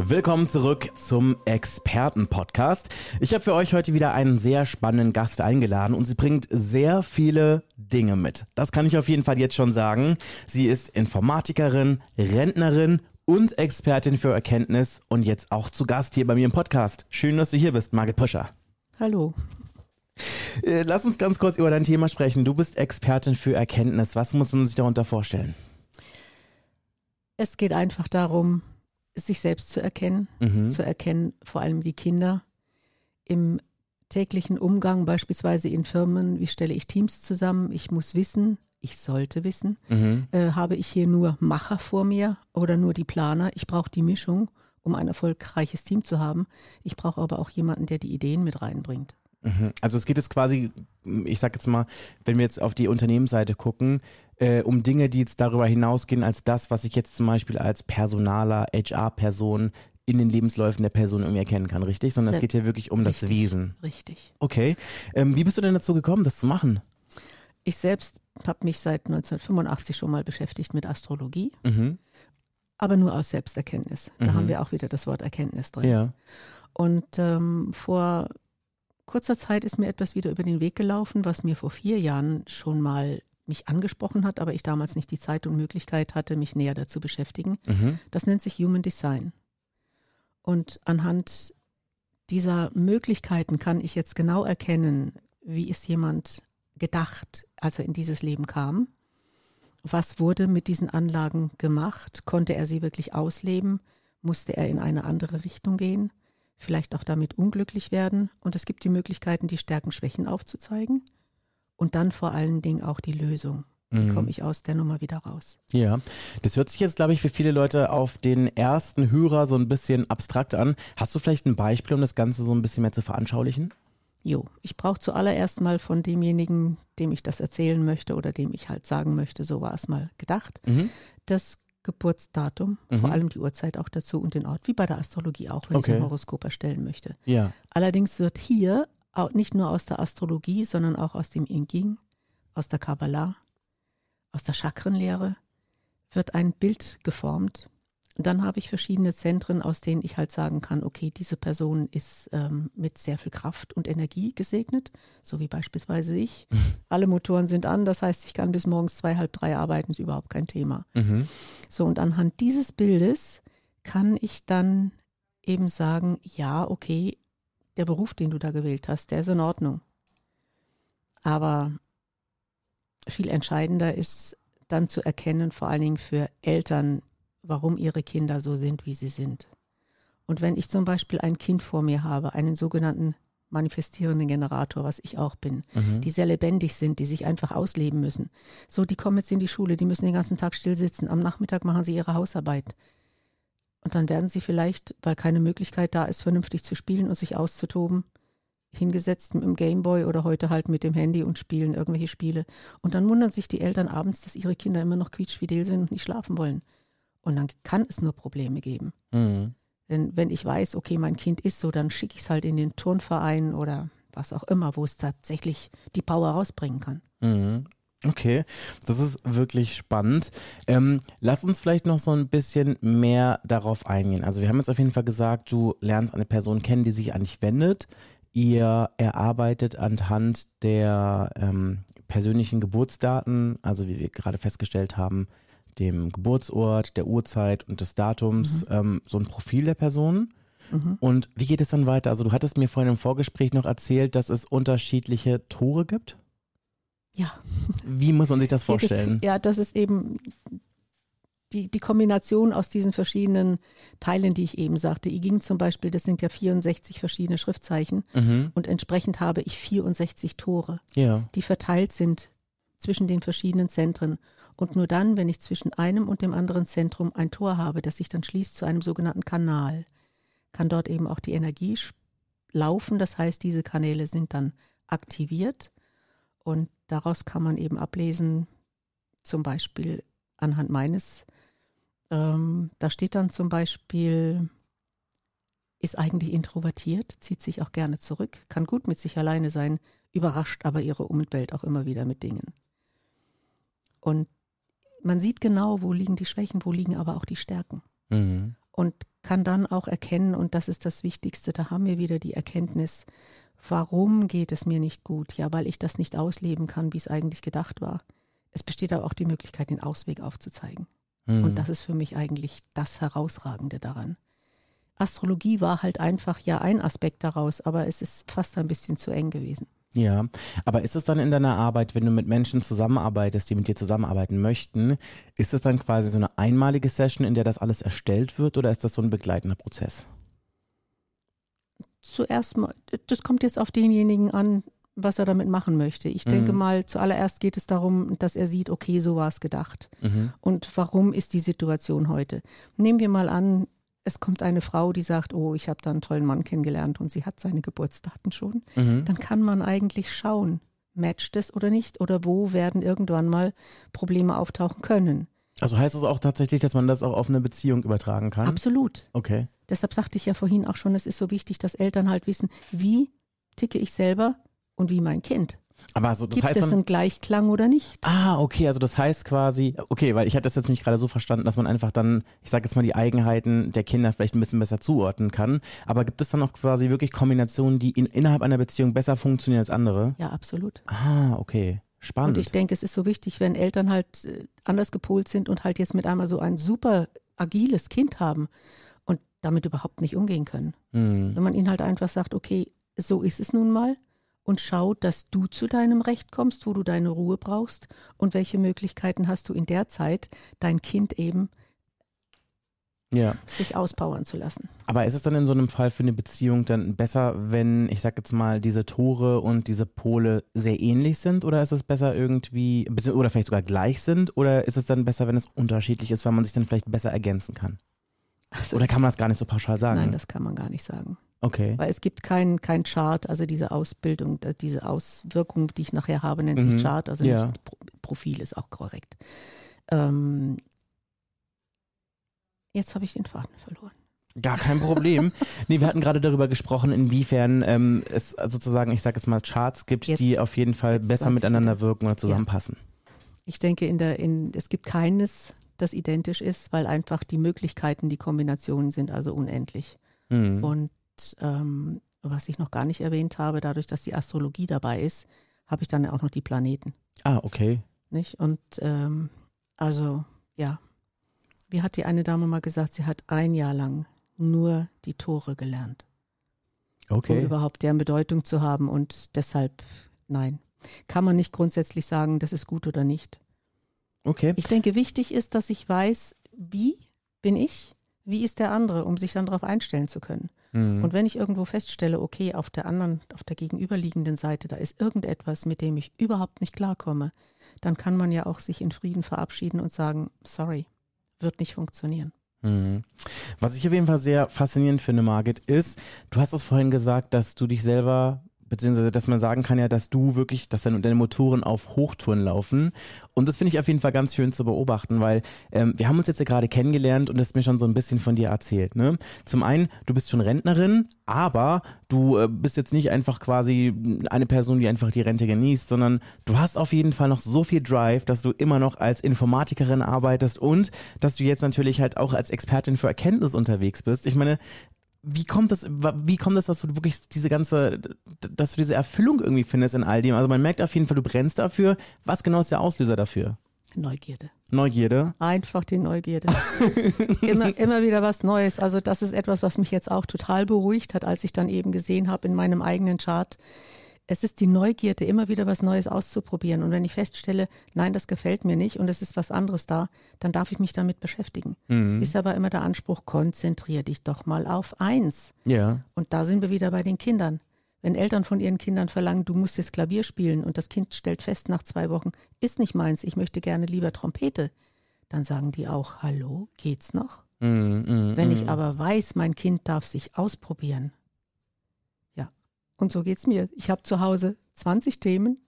Willkommen zurück zum Experten-Podcast. Ich habe für euch heute wieder einen sehr spannenden Gast eingeladen und sie bringt sehr viele Dinge mit. Das kann ich auf jeden Fall jetzt schon sagen. Sie ist Informatikerin, Rentnerin und Expertin für Erkenntnis und jetzt auch zu Gast hier bei mir im Podcast. Schön, dass du hier bist, Margit Puscher. Hallo. Äh, lass uns ganz kurz über dein Thema sprechen. Du bist Expertin für Erkenntnis. Was muss man sich darunter vorstellen? Es geht einfach darum, sich selbst zu erkennen, Mhm. zu erkennen, vor allem die Kinder im täglichen Umgang, beispielsweise in Firmen, wie stelle ich Teams zusammen, ich muss wissen, ich sollte wissen, Mhm. äh, habe ich hier nur Macher vor mir oder nur die Planer, ich brauche die Mischung, um ein erfolgreiches Team zu haben. Ich brauche aber auch jemanden, der die Ideen mit reinbringt. Mhm. Also es geht jetzt quasi, ich sag jetzt mal, wenn wir jetzt auf die Unternehmensseite gucken, äh, um Dinge, die jetzt darüber hinausgehen als das, was ich jetzt zum Beispiel als Personaler, HR-Person in den Lebensläufen der Person irgendwie erkennen kann, richtig? Sondern es geht hier wirklich um das Richtig, Wesen. Richtig. Okay. Ähm, wie bist du denn dazu gekommen, das zu machen? Ich selbst habe mich seit 1985 schon mal beschäftigt mit Astrologie, Mhm. aber nur aus Selbsterkenntnis. Da Mhm. haben wir auch wieder das Wort Erkenntnis drin. Ja. Und ähm, vor kurzer Zeit ist mir etwas wieder über den Weg gelaufen, was mir vor vier Jahren schon mal mich angesprochen hat, aber ich damals nicht die Zeit und Möglichkeit hatte, mich näher dazu beschäftigen. Mhm. Das nennt sich Human Design. Und anhand dieser Möglichkeiten kann ich jetzt genau erkennen, wie ist jemand gedacht, als er in dieses Leben kam. Was wurde mit diesen Anlagen gemacht? Konnte er sie wirklich ausleben? Musste er in eine andere Richtung gehen? Vielleicht auch damit unglücklich werden? Und es gibt die Möglichkeiten, die Stärken, Schwächen aufzuzeigen. Und dann vor allen Dingen auch die Lösung. Wie Mhm. komme ich aus der Nummer wieder raus? Ja, das hört sich jetzt, glaube ich, für viele Leute auf den ersten Hörer so ein bisschen abstrakt an. Hast du vielleicht ein Beispiel, um das Ganze so ein bisschen mehr zu veranschaulichen? Jo, ich brauche zuallererst mal von demjenigen, dem ich das erzählen möchte oder dem ich halt sagen möchte, so war es mal gedacht, Mhm. das Geburtsdatum, Mhm. vor allem die Uhrzeit auch dazu und den Ort, wie bei der Astrologie auch, wenn Okay. ich ein Horoskop erstellen möchte. Ja. Allerdings wird hier nicht nur aus der Astrologie, sondern auch aus dem Inging, aus der Kabbalah, aus der Chakrenlehre, wird ein Bild geformt. Und dann habe ich verschiedene Zentren, aus denen ich halt sagen kann, okay, diese Person ist ähm, mit sehr viel Kraft und Energie gesegnet, so wie beispielsweise ich. Alle Motoren sind an, das heißt, ich kann bis morgens zwei, halb drei arbeiten, ist überhaupt kein Thema. Mhm. So, und anhand dieses Bildes kann ich dann eben sagen, ja, okay, der Beruf, den du da gewählt hast, der ist in Ordnung. Aber viel entscheidender ist dann zu erkennen, vor allen Dingen für Eltern, warum ihre Kinder so sind, wie sie sind. Und wenn ich zum Beispiel ein Kind vor mir habe, einen sogenannten manifestierenden Generator, was ich auch bin, Mhm. die sehr lebendig sind, die sich einfach ausleben müssen. So, die kommen jetzt in die Schule, die müssen den ganzen Tag still sitzen. Am Nachmittag machen sie ihre Hausarbeit. Und dann werden sie vielleicht, weil keine Möglichkeit da ist, vernünftig zu spielen und sich auszutoben, hingesetzt mit dem Gameboy oder heute halt mit dem Handy und spielen irgendwelche Spiele. Und dann wundern sich die Eltern abends, dass ihre Kinder immer noch quietschfidel sind und nicht schlafen wollen. Und dann kann es nur Probleme geben. Mhm. Denn wenn ich weiß, okay, mein Kind ist so, dann schicke ich es halt in den Turnverein oder was auch immer, wo es tatsächlich die Power rausbringen kann. Mhm. Okay, das ist wirklich spannend. Ähm, lass uns vielleicht noch so ein bisschen mehr darauf eingehen. Also wir haben jetzt auf jeden Fall gesagt, du lernst eine Person kennen, die sich an dich wendet. Ihr erarbeitet anhand der ähm, persönlichen Geburtsdaten, also wie wir gerade festgestellt haben, dem Geburtsort, der Uhrzeit und des Datums, ähm, so ein Profil der Person. Mhm. Und wie geht es dann weiter? Also du hattest mir vorhin im Vorgespräch noch erzählt, dass es unterschiedliche Tore gibt. Ja. Wie muss man sich das vorstellen? Ja, das ist eben die, die Kombination aus diesen verschiedenen Teilen, die ich eben sagte. I ging zum Beispiel, das sind ja 64 verschiedene Schriftzeichen Mhm. und entsprechend habe ich 64 Tore, Ja. die verteilt sind zwischen den verschiedenen Zentren. Und nur dann, wenn ich zwischen einem und dem anderen Zentrum ein Tor habe, das sich dann schließt zu einem sogenannten Kanal, kann dort eben auch die Energie laufen. Das heißt, diese Kanäle sind dann aktiviert und daraus kann man eben ablesen, zum Beispiel anhand meines, ähm, da steht dann zum Beispiel, ist eigentlich introvertiert, zieht sich auch gerne zurück, kann gut mit sich alleine sein, überrascht aber ihre Umwelt auch immer wieder mit Dingen. Und man sieht genau, wo liegen die Schwächen, wo liegen aber auch die Stärken. Mhm. Und kann dann auch erkennen, und das ist das Wichtigste, da haben wir wieder die Erkenntnis, warum geht es mir nicht gut? Ja, weil ich das nicht ausleben kann, wie es eigentlich gedacht war. Es besteht aber auch die Möglichkeit, den Ausweg aufzuzeigen. Mhm. Und das ist für mich eigentlich das Herausragende daran. Astrologie war halt einfach ja ein Aspekt daraus, aber es ist fast ein bisschen zu eng gewesen. Ja, aber ist es dann in deiner Arbeit, wenn du mit Menschen zusammenarbeitest, die mit dir zusammenarbeiten möchten, ist es dann quasi so eine einmalige Session, in der das alles erstellt wird oder ist das so ein begleitender Prozess? Zuerst mal, das kommt jetzt auf denjenigen an, was er damit machen möchte. Ich denke Mhm. mal, zuallererst geht es darum, dass er sieht, okay, so war es gedacht. Mhm. Und warum ist die Situation heute? Nehmen wir mal an, es kommt eine Frau, die sagt, oh, ich habe da einen tollen Mann kennengelernt und sie hat seine Geburtsdaten schon. Mhm. Dann kann man eigentlich schauen, matcht es oder nicht oder wo werden irgendwann mal Probleme auftauchen können. Also heißt es auch tatsächlich, dass man das auch auf eine Beziehung übertragen kann? Absolut. Okay. Deshalb sagte ich ja vorhin auch schon, es ist so wichtig, dass Eltern halt wissen, wie ticke ich selber und wie mein Kind. Aber also das Gibt heißt es dann, einen Gleichklang oder nicht? Ah, okay, also das heißt quasi, okay, weil ich hatte das jetzt nicht gerade so verstanden, dass man einfach dann, ich sage jetzt mal, die Eigenheiten der Kinder vielleicht ein bisschen besser zuordnen kann. Aber gibt es dann auch quasi wirklich Kombinationen, die in, innerhalb einer Beziehung besser funktionieren als andere? Ja, absolut. Ah, okay. Spannend. Und ich denke, es ist so wichtig, wenn Eltern halt äh, anders gepolt sind und halt jetzt mit einmal so ein super agiles Kind haben damit überhaupt nicht umgehen können. Hm. Wenn man ihnen halt einfach sagt, okay, so ist es nun mal und schaut, dass du zu deinem Recht kommst, wo du deine Ruhe brauchst und welche Möglichkeiten hast du in der Zeit, dein Kind eben Ja. sich auspowern zu lassen. Aber ist es dann in so einem Fall für eine Beziehung dann besser, wenn, ich sag jetzt mal, diese Tore und diese Pole sehr ähnlich sind? Oder ist es besser irgendwie, oder vielleicht sogar gleich sind? Oder ist es dann besser, wenn es unterschiedlich ist, weil man sich dann vielleicht besser ergänzen kann? Also Oder kann man das gar nicht so pauschal sagen? Nein, das kann man gar nicht sagen. okay. Weil es gibt kein, kein Chart, also diese Ausbildung, diese Auswirkung, die ich nachher habe, nennt Mhm. sich Chart, also Ja. nicht Pro Profil ist auch korrekt. Ähm, jetzt habe ich den Faden verloren. Gar kein Problem. nee, wir hatten gerade darüber gesprochen, inwiefern ähm, es sozusagen, ich sag jetzt mal, Charts gibt, Jetzt- die auf jeden Fall besser miteinander wirken oder zusammenpassen. Ich denke, in der, in, es gibt keines, das identisch ist, weil einfach die Möglichkeiten, die Kombinationen sind also unendlich. Mhm. Und ähm, was ich noch gar nicht erwähnt habe, dadurch, dass die Astrologie dabei ist, habe ich dann auch noch die Planeten. Ah, okay. Nicht? Und ähm, also, ja. Wie hat die eine Dame mal gesagt, sie hat ein Jahr lang nur die Tore gelernt, um Okay. überhaupt deren Bedeutung zu haben. Und deshalb, nein, kann man nicht grundsätzlich sagen, das ist gut oder nicht. Okay. Ich denke, wichtig ist, dass ich weiß, wie bin ich, wie ist der andere, um sich dann darauf einstellen zu können. Mhm. Und wenn ich irgendwo feststelle, okay, auf der anderen, auf der gegenüberliegenden Seite, da ist irgendetwas, mit dem ich überhaupt nicht klarkomme, dann kann man ja auch sich in Frieden verabschieden und sagen, sorry, wird nicht funktionieren. Mhm. Was ich auf jeden Fall sehr faszinierend finde, Margit, ist, du hast es vorhin gesagt, dass du dich selber, beziehungsweise dass man sagen kann ja, dass du wirklich, dass deine, deine Motoren auf Hochtouren laufen. Und das finde ich auf jeden Fall ganz schön zu beobachten, weil ähm, wir haben uns jetzt ja gerade kennengelernt und das mir schon so ein bisschen von dir erzählt. Ne? Zum einen, du bist schon Rentnerin, aber du äh, bist jetzt nicht einfach quasi eine Person, die einfach die Rente genießt, sondern du hast auf jeden Fall noch so viel Drive, dass du immer noch als Informatikerin arbeitest und dass du jetzt natürlich halt auch als Expertin für Erkenntnis unterwegs bist. Ich meine, wie kommt das, wie kommt das, dass du wirklich diese ganze, dass du diese Erfüllung irgendwie findest in all dem? Also man merkt auf jeden Fall, du brennst dafür. Was genau ist der Auslöser dafür? Neugierde. Neugierde. Einfach die Neugierde. immer, immer wieder was Neues. Also das ist etwas, was mich jetzt auch total beruhigt hat, als ich dann eben gesehen habe in meinem eigenen Chart. Es ist die Neugierde, immer wieder was Neues auszuprobieren. Und wenn ich feststelle, nein, das gefällt mir nicht und es ist was anderes da, dann darf ich mich damit beschäftigen. Mhm. Ist aber immer der Anspruch, konzentrier dich doch mal auf eins. Ja. Und da sind wir wieder bei den Kindern. Wenn Eltern von ihren Kindern verlangen, du musst jetzt Klavier spielen und das Kind stellt fest nach zwei Wochen, ist nicht meins, ich möchte gerne lieber Trompete, dann sagen die auch, hallo, geht's noch? Mhm, mhm, Wenn mhm. ich aber weiß, mein Kind darf sich ausprobieren. Und so geht's mir. Ich habe zu Hause 20 Themen,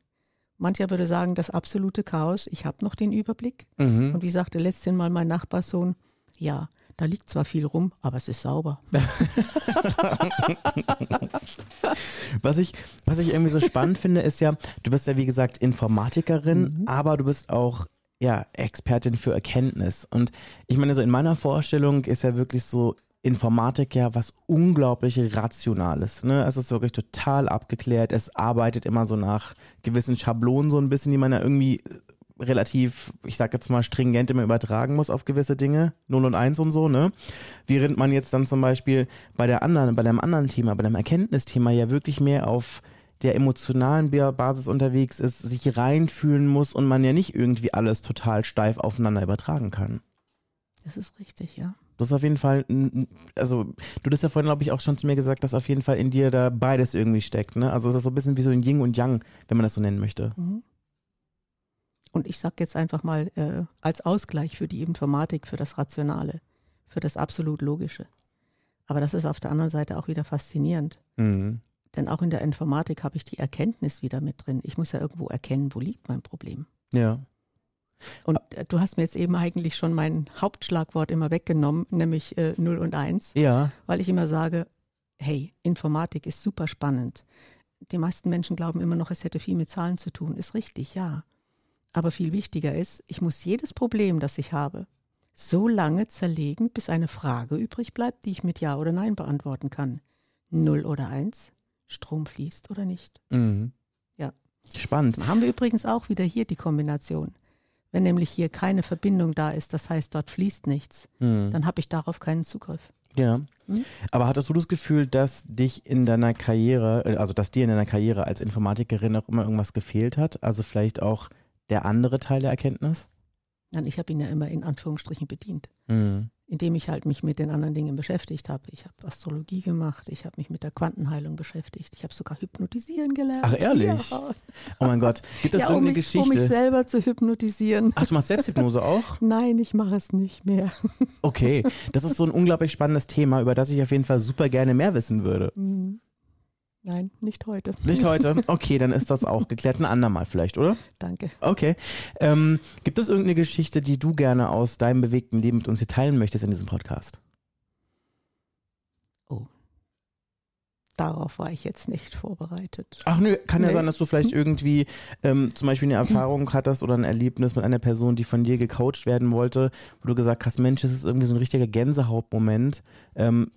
Mancher würde sagen, das absolute Chaos. Ich habe noch den Überblick. Mhm. Und wie sagte letztens mal mein Nachbarssohn, ja, da liegt zwar viel rum, aber es ist sauber. Was ich, was ich irgendwie so spannend finde, ist ja, du bist ja wie gesagt Informatikerin, aber du bist auch ja Expertin für Erkenntnis. Und ich meine, so in meiner Vorstellung ist ja wirklich so Informatik ja was unglaublich Rationales. Ne? Es ist wirklich total abgeklärt. Es arbeitet immer so nach gewissen Schablonen so ein bisschen, die man ja irgendwie relativ, ich sag jetzt mal, stringent immer übertragen muss auf gewisse Dinge, 0 und 1 und so, ne? Während man jetzt dann zum Beispiel bei der anderen, bei dem anderen Thema, bei dem Erkenntnisthema ja wirklich mehr auf der emotionalen Basis unterwegs ist, sich reinfühlen muss und man ja nicht irgendwie alles total steif aufeinander übertragen kann. Das ist richtig, ja. Das ist auf jeden Fall, also du hast ja vorhin, glaube ich, auch schon zu mir gesagt, dass auf jeden Fall in dir da beides irgendwie steckt, ne? Also es ist so ein bisschen wie so ein Yin und Yang, wenn man das so nennen möchte. Mhm. Und ich sage jetzt einfach mal äh, als Ausgleich für die Informatik, für das Rationale, für das absolut Logische. Aber das ist auf der anderen Seite auch wieder faszinierend. Mhm. Denn auch in der Informatik habe ich die Erkenntnis wieder mit drin. Ich muss ja irgendwo erkennen, wo liegt mein Problem. Ja. Und äh, du hast mir jetzt eben eigentlich schon mein Hauptschlagwort immer weggenommen, nämlich äh, 0 und 1, Ja. weil ich immer sage, hey, Informatik ist super spannend. Die meisten Menschen glauben immer noch, es hätte viel mit Zahlen zu tun. Ist richtig, ja. Aber viel wichtiger ist, ich muss jedes Problem, das ich habe, so lange zerlegen, bis eine Frage übrig bleibt, die ich mit Ja oder Nein beantworten kann. 0 oder 1, Strom fließt oder nicht. Mhm. Ja. Spannend. Haben wir übrigens auch wieder hier die Kombination. Wenn nämlich hier keine Verbindung da ist, das heißt, dort fließt nichts, Mhm. dann habe ich darauf keinen Zugriff. Ja. Mhm. Aber hattest du das Gefühl, dass dich in deiner Karriere, äh, also dass dir in deiner Karriere als Informatikerin auch immer irgendwas gefehlt hat? Also vielleicht auch der andere Teil der Erkenntnis? Nein, ich habe ihn ja immer in Anführungsstrichen bedient, Mhm. Indem ich halt mich mit den anderen Dingen beschäftigt habe. Ich habe Astrologie gemacht, ich habe mich mit der Quantenheilung beschäftigt, ich habe sogar hypnotisieren gelernt. Ach, ehrlich? Ja, Oh mein Gott, gibt es ja um, irgendeine mich, um mich Geschichte? selber zu hypnotisieren. Ach, du machst Selbsthypnose auch? Nein, ich mache es nicht mehr. Okay, das ist so ein unglaublich spannendes Thema, über das ich auf jeden Fall super gerne mehr wissen würde. Hm. Nein, nicht heute. Nicht heute? Okay, dann ist das auch geklärt. Ein andermal vielleicht, oder? Danke. Okay. Ähm, gibt es irgendeine Geschichte, die du gerne aus deinem bewegten Leben mit uns hier teilen möchtest in diesem Podcast? Darauf war ich jetzt nicht vorbereitet. Ach nö, kann ja Nee. sein, dass du vielleicht irgendwie ähm, zum Beispiel eine Erfahrung hattest oder ein Erlebnis mit einer Person, die von dir gecoacht werden wollte, wo du gesagt hast, Mensch, das ist irgendwie so ein richtiger Gänsehautmoment, ähm,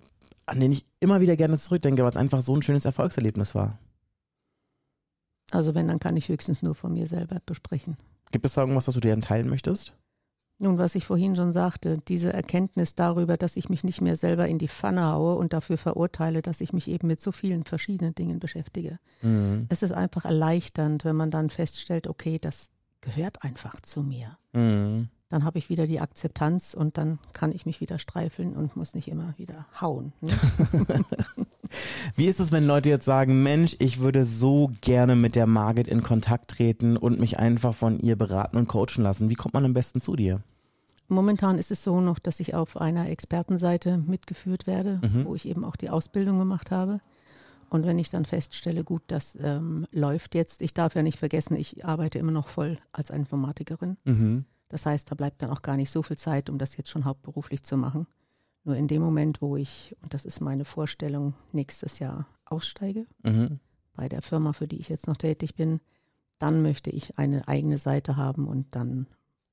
an den ich immer wieder gerne zurückdenke, weil es einfach so ein schönes Erfolgserlebnis war. Also wenn, dann kann ich höchstens nur von mir selber besprechen. Gibt es da irgendwas, das du dir teilen möchtest? Nun, was ich vorhin schon sagte, diese Erkenntnis darüber, dass ich mich nicht mehr selber in die Pfanne haue und dafür verurteile, dass ich mich eben mit so vielen verschiedenen Dingen beschäftige. Mhm. Es ist einfach erleichternd, wenn man dann feststellt, okay, das gehört einfach zu mir. Mhm. Dann habe ich wieder die Akzeptanz und dann kann ich mich wieder streifeln und muss nicht immer wieder hauen. Ne? Wie ist es, wenn Leute jetzt sagen, Mensch, ich würde so gerne mit der Margit in Kontakt treten und mich einfach von ihr beraten und coachen lassen? Wie kommt man am besten zu dir? Momentan ist es so noch, dass ich auf einer Expertenseite mitgeführt werde, Mhm. wo ich eben auch die Ausbildung gemacht habe. Und wenn ich dann feststelle, gut, das ähm, läuft jetzt, ich darf ja nicht vergessen, ich arbeite immer noch voll als Informatikerin. Mhm. Das heißt, da bleibt dann auch gar nicht so viel Zeit, um das jetzt schon hauptberuflich zu machen. Nur in dem Moment, wo ich, und das ist meine Vorstellung, nächstes Jahr aussteige Mhm. bei der Firma, für die ich jetzt noch tätig bin, dann möchte ich eine eigene Seite haben und dann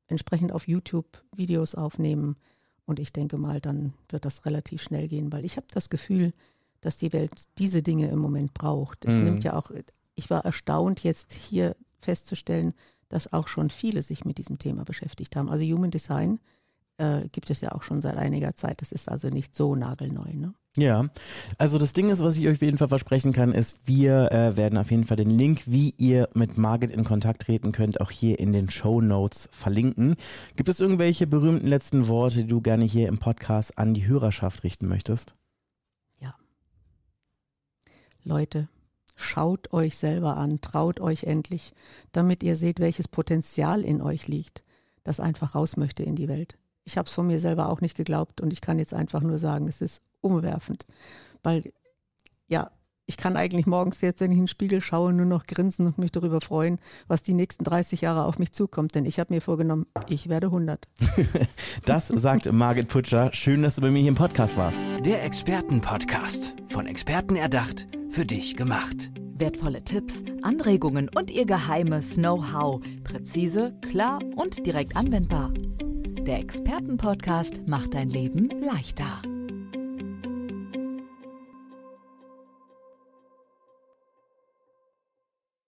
entsprechend auf YouTube Videos aufnehmen. Und ich denke mal, dann wird das relativ schnell gehen, weil ich habe das Gefühl, dass die Welt diese Dinge im Moment braucht. Es Mhm. nimmt ja auch, ich war erstaunt, jetzt hier festzustellen, dass auch schon viele sich mit diesem Thema beschäftigt haben. Also Human Design äh, gibt es ja auch schon seit einiger Zeit. Das ist also nicht so nagelneu. Ne? Ja, also das Ding ist, was ich euch auf jeden Fall versprechen kann, ist, wir äh, werden auf jeden Fall den Link, wie ihr mit Margit in Kontakt treten könnt, auch hier in den Show Notes verlinken. Gibt es irgendwelche berühmten letzten Worte, die du gerne hier im Podcast an die Hörerschaft richten möchtest? Leute, schaut euch selber an, traut euch endlich, damit ihr seht, welches Potenzial in euch liegt, das einfach raus möchte in die Welt. Ich habe es von mir selber auch nicht geglaubt und ich kann jetzt einfach nur sagen, es ist umwerfend, weil ja, ich kann eigentlich morgens jetzt, wenn ich in den Spiegel schaue, nur noch grinsen und mich darüber freuen, was die nächsten 30 Jahre auf mich zukommt. Denn ich habe mir vorgenommen, ich werde 100. das sagt Margit Putscher. Schön, dass du bei mir hier im Podcast warst. Der Expertenpodcast. Von Experten erdacht, für dich gemacht. Wertvolle Tipps, Anregungen und ihr geheimes Know-how. Präzise, klar und direkt anwendbar. Der Expertenpodcast macht dein Leben leichter.